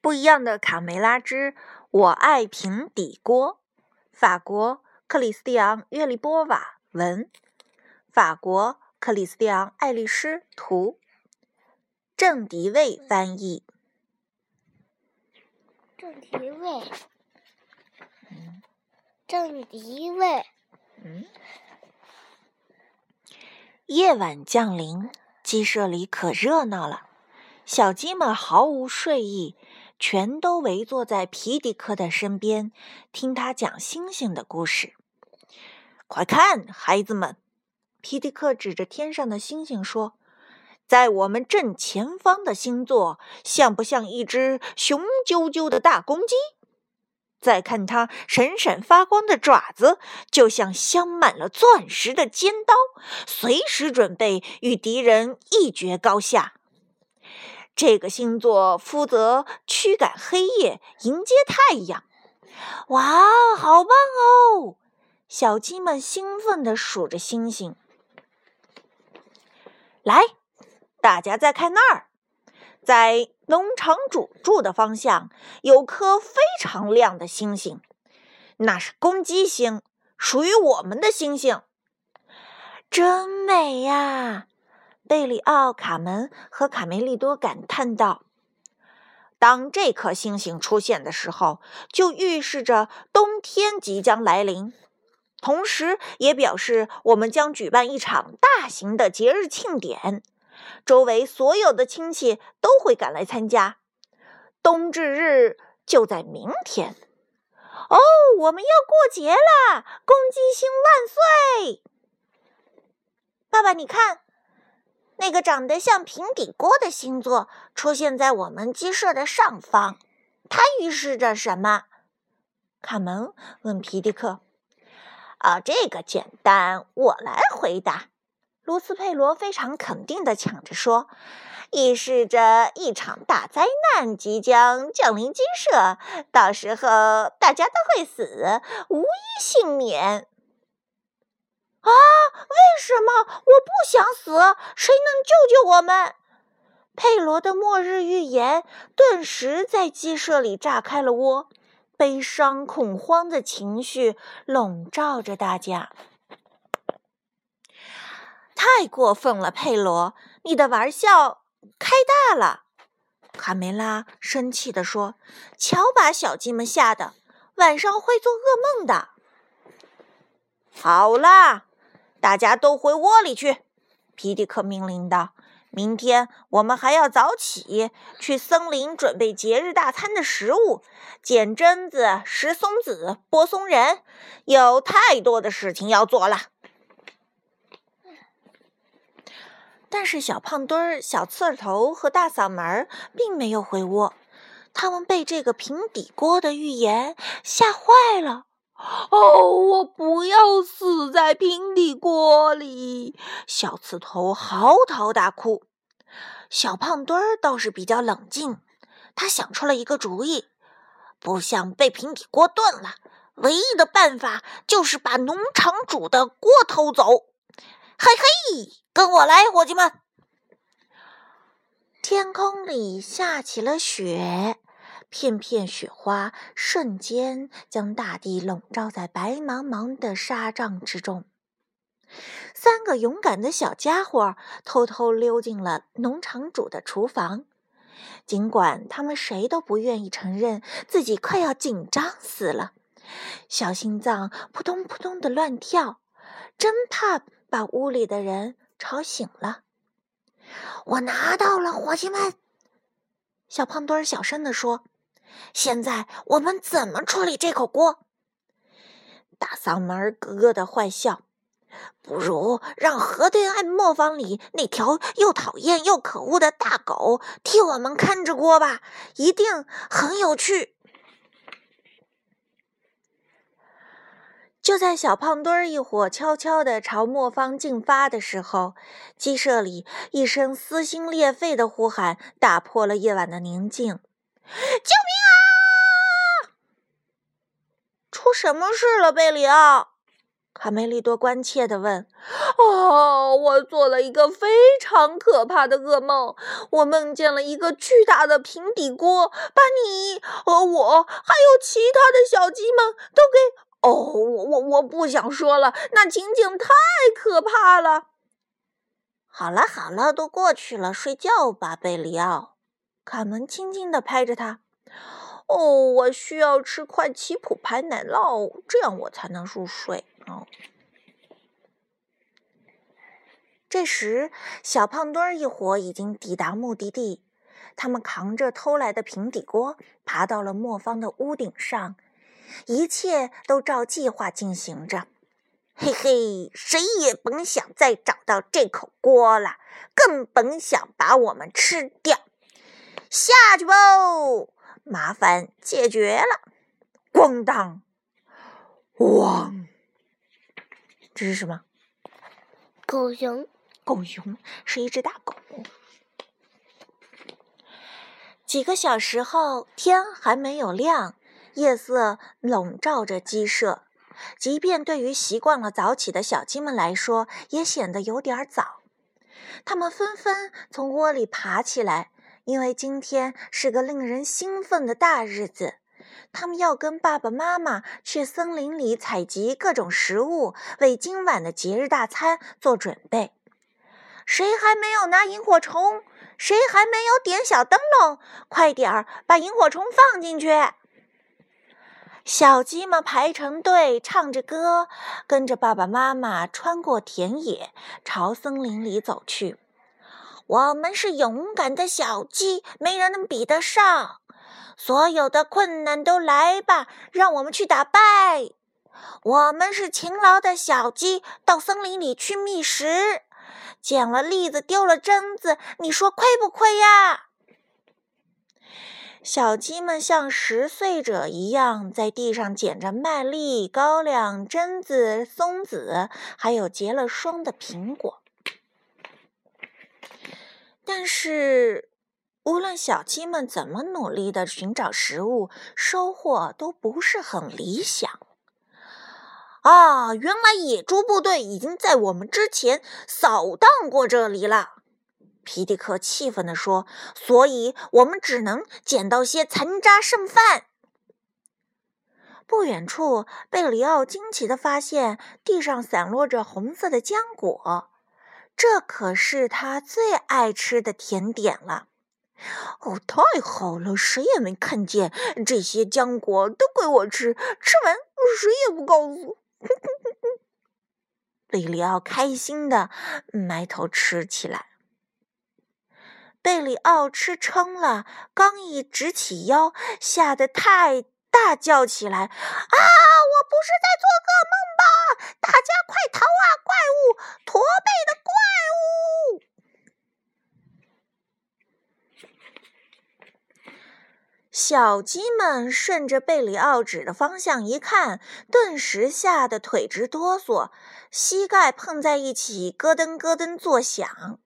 不一样的卡梅拉之我爱平底锅，法国克里斯蒂昂·约利波瓦文，法国克里斯蒂昂·爱丽丝图，郑迪卫翻译。郑迪卫，郑迪卫。嗯。夜晚降临，鸡舍里可热闹了，小鸡们毫无睡意。全都围坐在皮迪克的身边，听他讲星星的故事。快看，孩子们！皮迪克指着天上的星星说：“在我们正前方的星座，像不像一只雄赳赳的大公鸡？再看它闪闪发光的爪子，就像镶满了钻石的尖刀，随时准备与敌人一决高下。”这个星座负责驱赶黑夜，迎接太阳。哇，好棒哦！小鸡们兴奋地数着星星。来，大家再看那儿，在农场主住的方向有颗非常亮的星星，那是公鸡星，属于我们的星星。真美呀！贝里奥、卡门和卡梅利多感叹道：“当这颗星星出现的时候，就预示着冬天即将来临，同时也表示我们将举办一场大型的节日庆典，周围所有的亲戚都会赶来参加。冬至日就在明天。哦，我们要过节啦！公鸡星万岁！爸爸，你看。”那个长得像平底锅的星座出现在我们鸡舍的上方，它预示着什么？卡门问皮迪克。啊，这个简单，我来回答。卢斯佩罗非常肯定地抢着说：“预示着一场大灾难即将降临鸡舍，到时候大家都会死，无一幸免。”啊！为什么我不想死？谁能救救我们？佩罗的末日预言顿时在鸡舍里炸开了窝，悲伤、恐慌的情绪笼罩着大家。太过分了，佩罗，你的玩笑开大了！卡梅拉生气地说：“瞧，把小鸡们吓得，晚上会做噩梦的。”好啦。大家都回窝里去，皮迪克命令道：“明天我们还要早起，去森林准备节日大餐的食物，剪榛子、拾松子、剥松仁，有太多的事情要做了。”但是小胖墩儿、小刺头和大嗓门并没有回窝，他们被这个平底锅的预言吓坏了。哦，我不要死在平底锅里！小刺头嚎啕大哭。小胖墩儿倒是比较冷静，他想出了一个主意：不想被平底锅炖了，唯一的办法就是把农场主的锅偷走。嘿嘿，跟我来，伙计们！天空里下起了雪。片片雪花瞬间将大地笼罩在白茫茫的纱帐之中。三个勇敢的小家伙偷偷溜进了农场主的厨房，尽管他们谁都不愿意承认自己快要紧张死了，小心脏扑通扑通的乱跳，真怕把屋里的人吵醒了。我拿到了，伙计们！小胖墩儿小声地说。现在我们怎么处理这口锅？大嗓门咯咯的坏笑。不如让河对岸磨坊里那条又讨厌又可恶的大狗替我们看着锅吧，一定很有趣。就在小胖墩儿一伙悄悄地朝磨坊进发的时候，鸡舍里一声撕心裂肺的呼喊打破了夜晚的宁静：“救命！”出什么事了，贝里奥？卡梅利多关切地问：“哦，我做了一个非常可怕的噩梦。我梦见了一个巨大的平底锅，把你和我还有其他的小鸡们都给……哦，我我我不想说了，那情景太可怕了。”好了好了，都过去了，睡觉吧，贝里奥。卡门轻轻地拍着他。哦，我需要吃块奇普牌奶酪，这样我才能入睡。哦。这时，小胖墩儿一伙已经抵达目的地。他们扛着偷来的平底锅，爬到了磨坊的屋顶上。一切都照计划进行着。嘿嘿，谁也甭想再找到这口锅了，更甭想把我们吃掉。下去吧，麻烦解决了。咣当，汪！这是什么？狗熊。狗熊是一只大狗。几个小时后，天还没有亮，夜色笼罩着鸡舍。即便对于习惯了早起的小鸡们来说，也显得有点早。它们纷纷从窝里爬起来，因为今天是个令人兴奋的大日子。他们要跟爸爸妈妈去森林里采集各种食物，为今晚的节日大餐做准备。谁还没有拿萤火虫？谁还没有点小灯笼？快点儿把萤火虫放进去！小鸡们排成队，唱着歌，跟着爸爸妈妈穿过田野，朝森林里走去。我们是勇敢的小鸡，没人能比得上。所有的困难都来吧，让我们去打败。我们是勤劳的小鸡，到森林里去觅食。捡了栗子，丢了榛子，你说亏不亏呀？小鸡们像十岁者一样，在地上捡着麦粒、高粱、榛子、松子，还有结了霜的苹果。但是，无论小鸡们怎么努力的寻找食物，收获都不是很理想。啊，原来野猪部队已经在我们之前扫荡过这里了。皮迪克气愤地说：“所以我们只能捡到些残渣剩饭。”不远处，贝里奥惊奇地发现地上散落着红色的浆果，这可是他最爱吃的甜点了。哦，太好了！谁也没看见这些浆果，都归我吃。吃完谁也不告诉。贝里奥开心地埋头吃起来。贝里奥吃撑了，刚一直起腰，吓得太大叫起来：“啊！我不是在做噩梦吧？大家快逃啊！怪物，驼背的怪物！”小鸡们顺着贝里奥指的方向一看，顿时吓得腿直哆嗦，膝盖碰在一起，咯噔咯噔作响。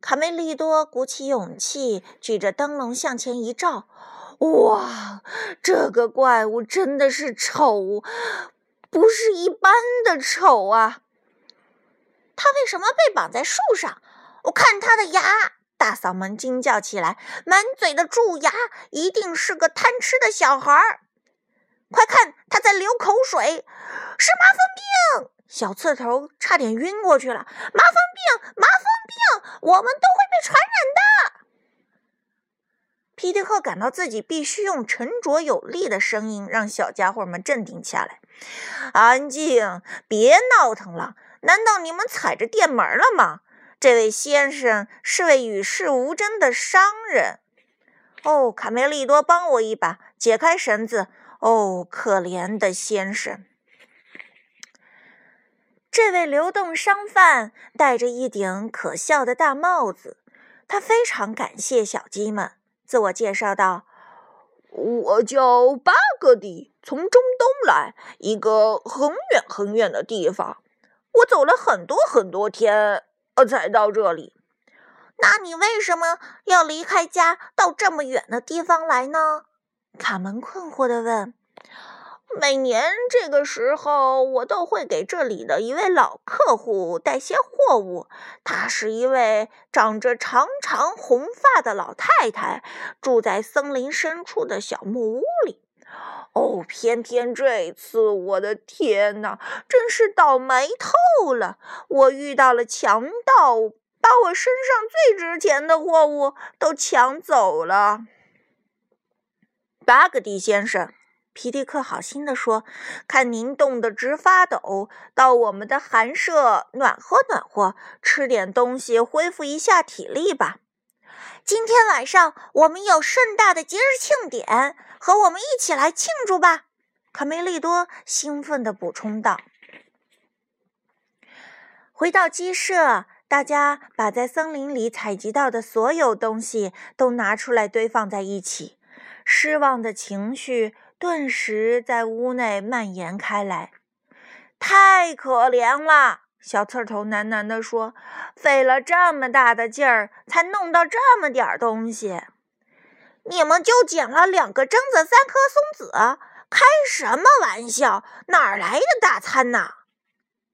卡梅利多鼓起勇气，举着灯笼向前一照，哇，这个怪物真的是丑，不是一般的丑啊！他为什么被绑在树上？我看他的牙！大嗓门惊叫起来，满嘴的蛀牙，一定是个贪吃的小孩儿！快看，他在流口水，是麻风病！小刺头差点晕过去了。麻风病，麻风病，我们都会被传染的。皮迪克感到自己必须用沉着有力的声音让小家伙们镇定下来。安静，别闹腾了。难道你们踩着电门了吗？这位先生是位与世无争的商人。哦，卡梅利多，帮我一把，解开绳子。哦，可怜的先生。这位流动商贩戴着一顶可笑的大帽子，他非常感谢小鸡们，自我介绍道：“我叫巴格迪，从中东来，一个很远很远的地方。我走了很多很多天，我才到这里。那你为什么要离开家到这么远的地方来呢？”卡门困惑地问。每年这个时候，我都会给这里的一位老客户带些货物。她是一位长着长长红发的老太太，住在森林深处的小木屋里。哦，偏偏这次，我的天哪，真是倒霉透了！我遇到了强盗，把我身上最值钱的货物都抢走了。巴格迪先生。皮迪克好心地说：“看您冻得直发抖，到我们的寒舍暖和暖和，吃点东西恢复一下体力吧。今天晚上我们有盛大的节日庆典，和我们一起来庆祝吧。”卡梅利多兴奋地补充道。回到鸡舍，大家把在森林里采集到的所有东西都拿出来堆放在一起，失望的情绪。顿时在屋内蔓延开来，太可怜了！小刺头喃喃地说：“费了这么大的劲儿，才弄到这么点儿东西，你们就捡了两个榛子、三颗松子，开什么玩笑？哪来的大餐呢？”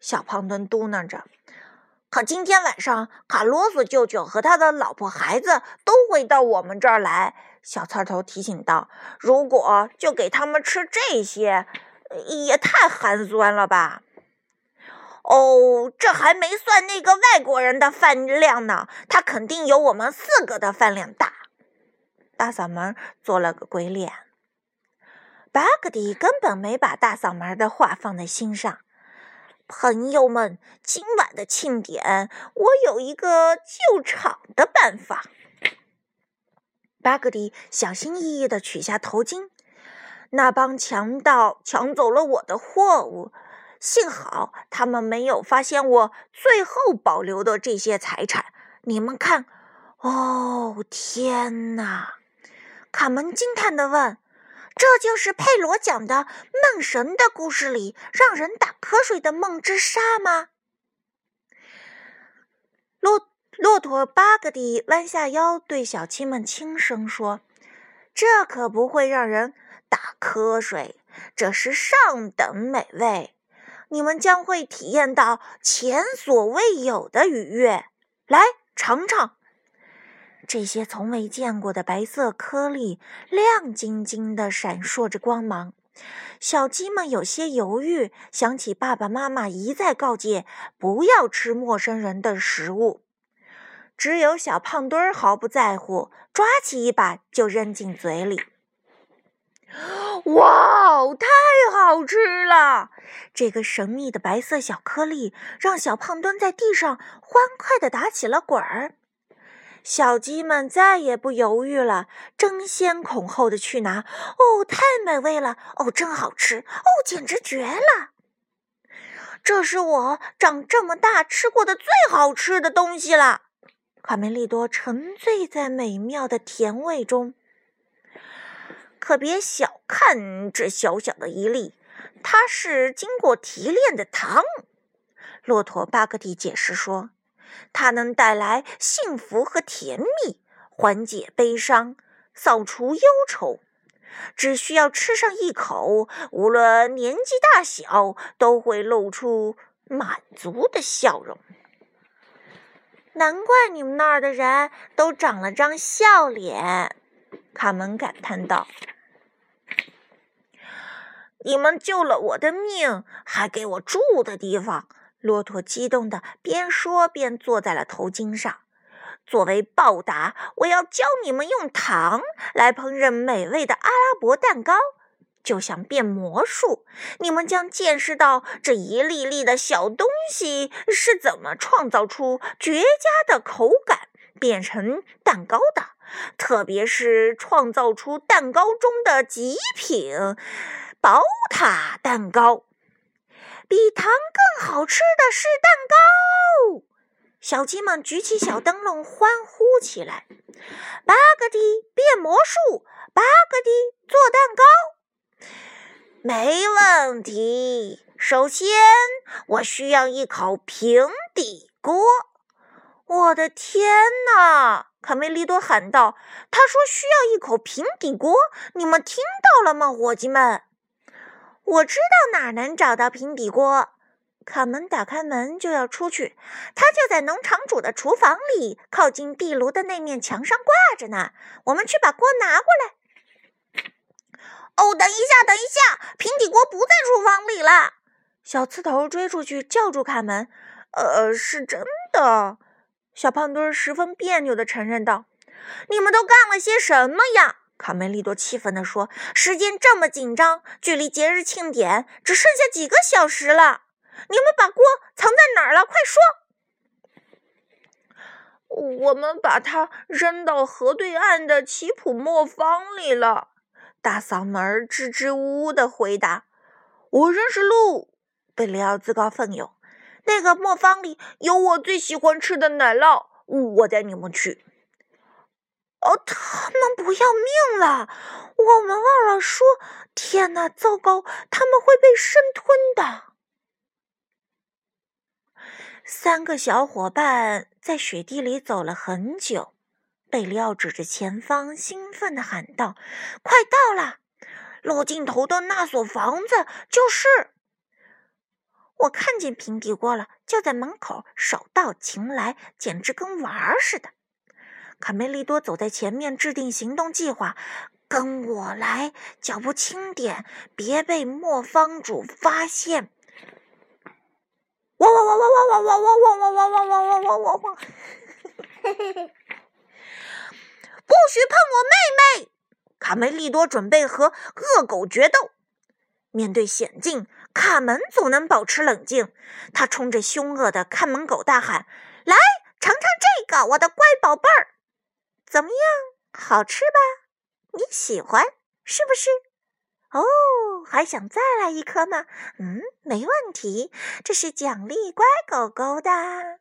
小胖墩嘟囔着。可今天晚上，卡洛索舅舅和他的老婆孩子都会到我们这儿来。小刺头提醒道：“如果就给他们吃这些，也太寒酸了吧？”哦，这还没算那个外国人的饭量呢，他肯定有我们四个的饭量大。大嗓门做了个鬼脸。巴格迪根本没把大嗓门的话放在心上。朋友们，今晚的庆典，我有一个救场的办法。巴格迪小心翼翼地取下头巾。那帮强盗抢走了我的货物，幸好他们没有发现我最后保留的这些财产。你们看，哦，天哪！卡门惊叹地问：“这就是佩罗讲的梦神的故事里让人打瞌睡的梦之沙吗？”骆。骆驼巴格迪弯下腰，对小鸡们轻声说：“这可不会让人打瞌睡，这是上等美味，你们将会体验到前所未有的愉悦。来尝尝，这些从未见过的白色颗粒，亮晶晶的闪烁着光芒。”小鸡们有些犹豫，想起爸爸妈妈一再告诫不要吃陌生人的食物。只有小胖墩儿毫不在乎，抓起一把就扔进嘴里。哇，太好吃了！这个神秘的白色小颗粒让小胖墩在地上欢快地打起了滚儿。小鸡们再也不犹豫了，争先恐后的去拿。哦，太美味了！哦，真好吃！哦，简直绝了！这是我长这么大吃过的最好吃的东西了。卡梅利多沉醉在美妙的甜味中，可别小看这小小的一粒，它是经过提炼的糖。骆驼巴格蒂解释说：“它能带来幸福和甜蜜，缓解悲伤，扫除忧愁。只需要吃上一口，无论年纪大小，都会露出满足的笑容。”难怪你们那儿的人都长了张笑脸，卡门感叹道：“你们救了我的命，还给我住的地方。”骆驼激动的边说边坐在了头巾上。作为报答，我要教你们用糖来烹饪美味的阿拉伯蛋糕。就像变魔术，你们将见识到这一粒粒的小东西是怎么创造出绝佳的口感，变成蛋糕的。特别是创造出蛋糕中的极品宝塔蛋糕。比糖更好吃的是蛋糕！小鸡们举起小灯笼欢呼起来。巴格迪变魔术，巴格迪做蛋糕。没问题。首先，我需要一口平底锅。我的天哪！卡梅利多喊道：“他说需要一口平底锅，你们听到了吗，伙计们？”我知道哪能找到平底锅。卡门打开门就要出去，它就在农场主的厨房里，靠近壁炉的那面墙上挂着呢。我们去把锅拿过来。哦，等一下，等一下，平底锅不在厨房里了。小刺头追出去叫住卡门：“呃，是真的。”小胖墩十分别扭地承认道：“你们都干了些什么呀？”卡梅利多气愤地说：“时间这么紧张，距离节日庆典只剩下几个小时了。”你们把锅藏在哪儿了？快说！我们把它扔到河对岸的奇普磨坊里了。大嗓门支支吾吾的回答：“我认识路。”贝里奥自告奋勇：“那个磨坊里有我最喜欢吃的奶酪，我带你们去。”哦，他们不要命了！我们忘了说。天哪，糟糕！他们会被生吞的。三个小伙伴在雪地里走了很久。贝利奥指着前方，兴奋地喊道：“快到了！路尽头的那所房子就是……我看见平底锅了，就在门口，手到擒来，简直跟玩儿似的。”卡梅利多走在前面，制定行动计划。“跟我来，脚步轻点，别被磨坊主发现。”汪汪汪汪汪汪汪汪汪汪汪汪汪汪汪汪汪！不许碰我妹妹！卡梅利多准备和恶狗决斗。面对险境，卡门总能保持冷静。他冲着凶恶的看门狗大喊：“来，尝尝这个，我的乖宝贝儿，怎么样？好吃吧？你喜欢是不是？”哦，还想再来一颗吗？嗯，没问题，这是奖励乖狗狗的。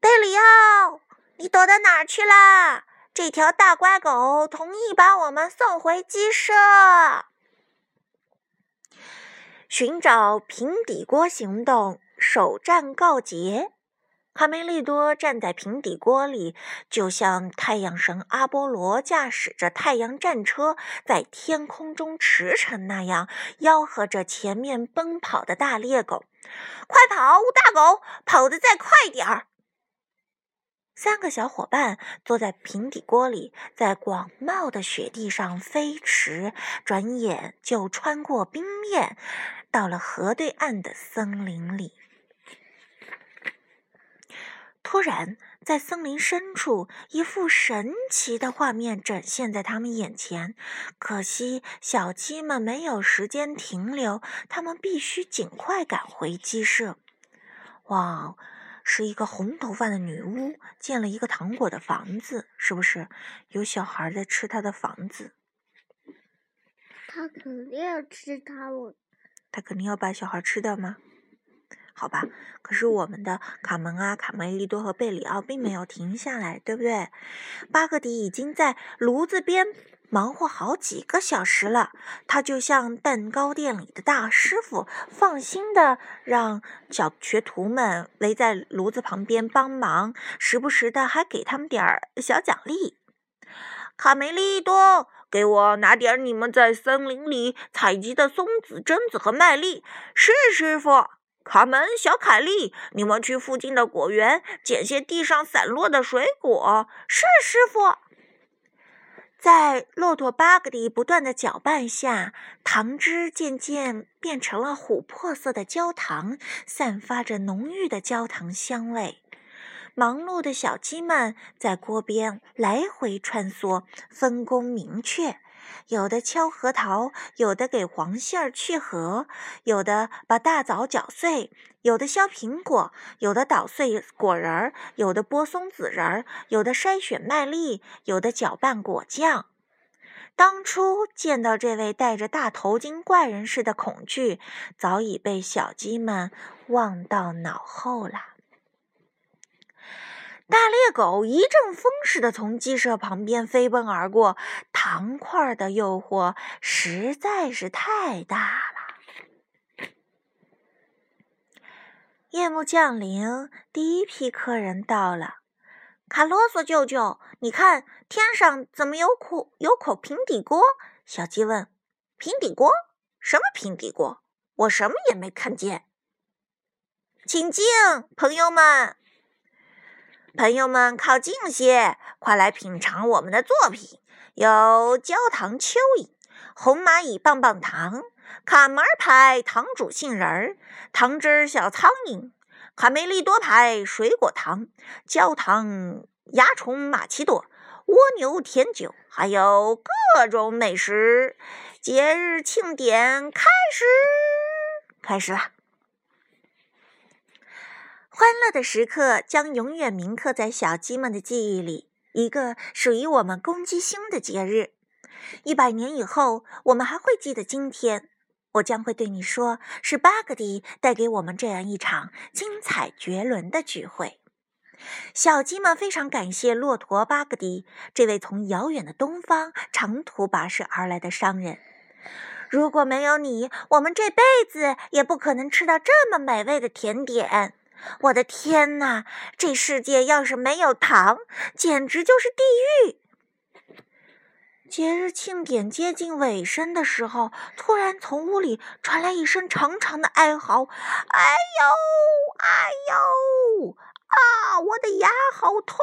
贝里奥，你躲到哪儿去了？这条大乖狗同意把我们送回鸡舍。寻找平底锅行动首战告捷。卡梅利多站在平底锅里，就像太阳神阿波罗驾驶着太阳战车在天空中驰骋那样，吆喝着前面奔跑的大猎狗：“快跑，大狗，跑得再快点儿！”三个小伙伴坐在平底锅里，在广袤的雪地上飞驰，转眼就穿过冰面，到了河对岸的森林里。突然，在森林深处，一幅神奇的画面展现在他们眼前。可惜，小鸡们没有时间停留，他们必须尽快赶回鸡舍。哇，是一个红头发的女巫建了一个糖果的房子，是不是？有小孩在吃她的房子。他肯定要吃它，我。他肯定要把小孩吃掉吗？好吧，可是我们的卡门啊、卡梅利多和贝里奥并没有停下来，对不对？巴格迪已经在炉子边忙活好几个小时了，他就像蛋糕店里的大师傅，放心的让小学徒们围在炉子旁边帮忙，时不时的还给他们点儿小奖励。卡梅利多，给我拿点你们在森林里采集的松子、榛子和麦粒。是，师傅。卡门、小凯莉，你们去附近的果园捡些地上散落的水果。是，师傅。在骆驼巴格迪不断的搅拌下，糖汁渐渐变成了琥珀色的焦糖，散发着浓郁的焦糖香味。忙碌的小鸡们在锅边来回穿梭，分工明确。有的敲核桃，有的给黄杏儿去核，有的把大枣搅碎，有的削苹果，有的捣碎果仁儿，有的剥松子仁儿，有的筛选麦粒，有的搅拌果酱。当初见到这位戴着大头巾怪人似的恐惧，早已被小鸡们忘到脑后了。大猎狗一阵风似的从鸡舍旁边飞奔而过，糖块的诱惑实在是太大了。夜幕降临，第一批客人到了。卡洛索舅舅，你看天上怎么有口有口平底锅？小鸡问。平底锅？什么平底锅？我什么也没看见。请进，朋友们。朋友们，靠近些，快来品尝我们的作品。有焦糖蚯蚓、红蚂蚁棒棒糖、卡门牌糖煮杏仁儿、糖汁小苍蝇、卡梅利多牌水果糖、焦糖蚜虫玛奇朵、蜗牛甜酒，还有各种美食。节日庆典开始，开始啦！欢乐的时刻将永远铭刻在小鸡们的记忆里。一个属于我们公鸡星的节日，一百年以后，我们还会记得今天。我将会对你说，是巴格迪带给我们这样一场精彩绝伦的聚会。小鸡们非常感谢骆驼巴格迪这位从遥远的东方长途跋涉而来的商人。如果没有你，我们这辈子也不可能吃到这么美味的甜点。我的天呐！这世界要是没有糖，简直就是地狱。节日庆典接近尾声的时候，突然从屋里传来一声长长的哀嚎：“哎呦，哎呦，啊，我的牙好痛！”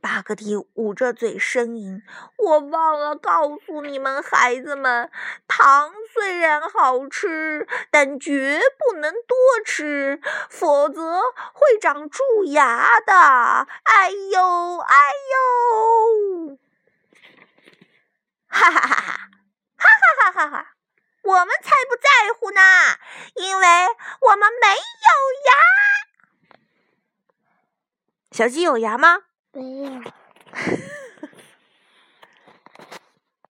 巴格迪捂着嘴呻吟：“我忘了告诉你们，孩子们，糖虽然好吃，但绝不能多吃，否则会长蛀牙的。哎呦，哎呦！哈哈哈哈，哈哈哈哈哈！我们才不在乎呢，因为我们没有牙。小鸡有牙吗？没有。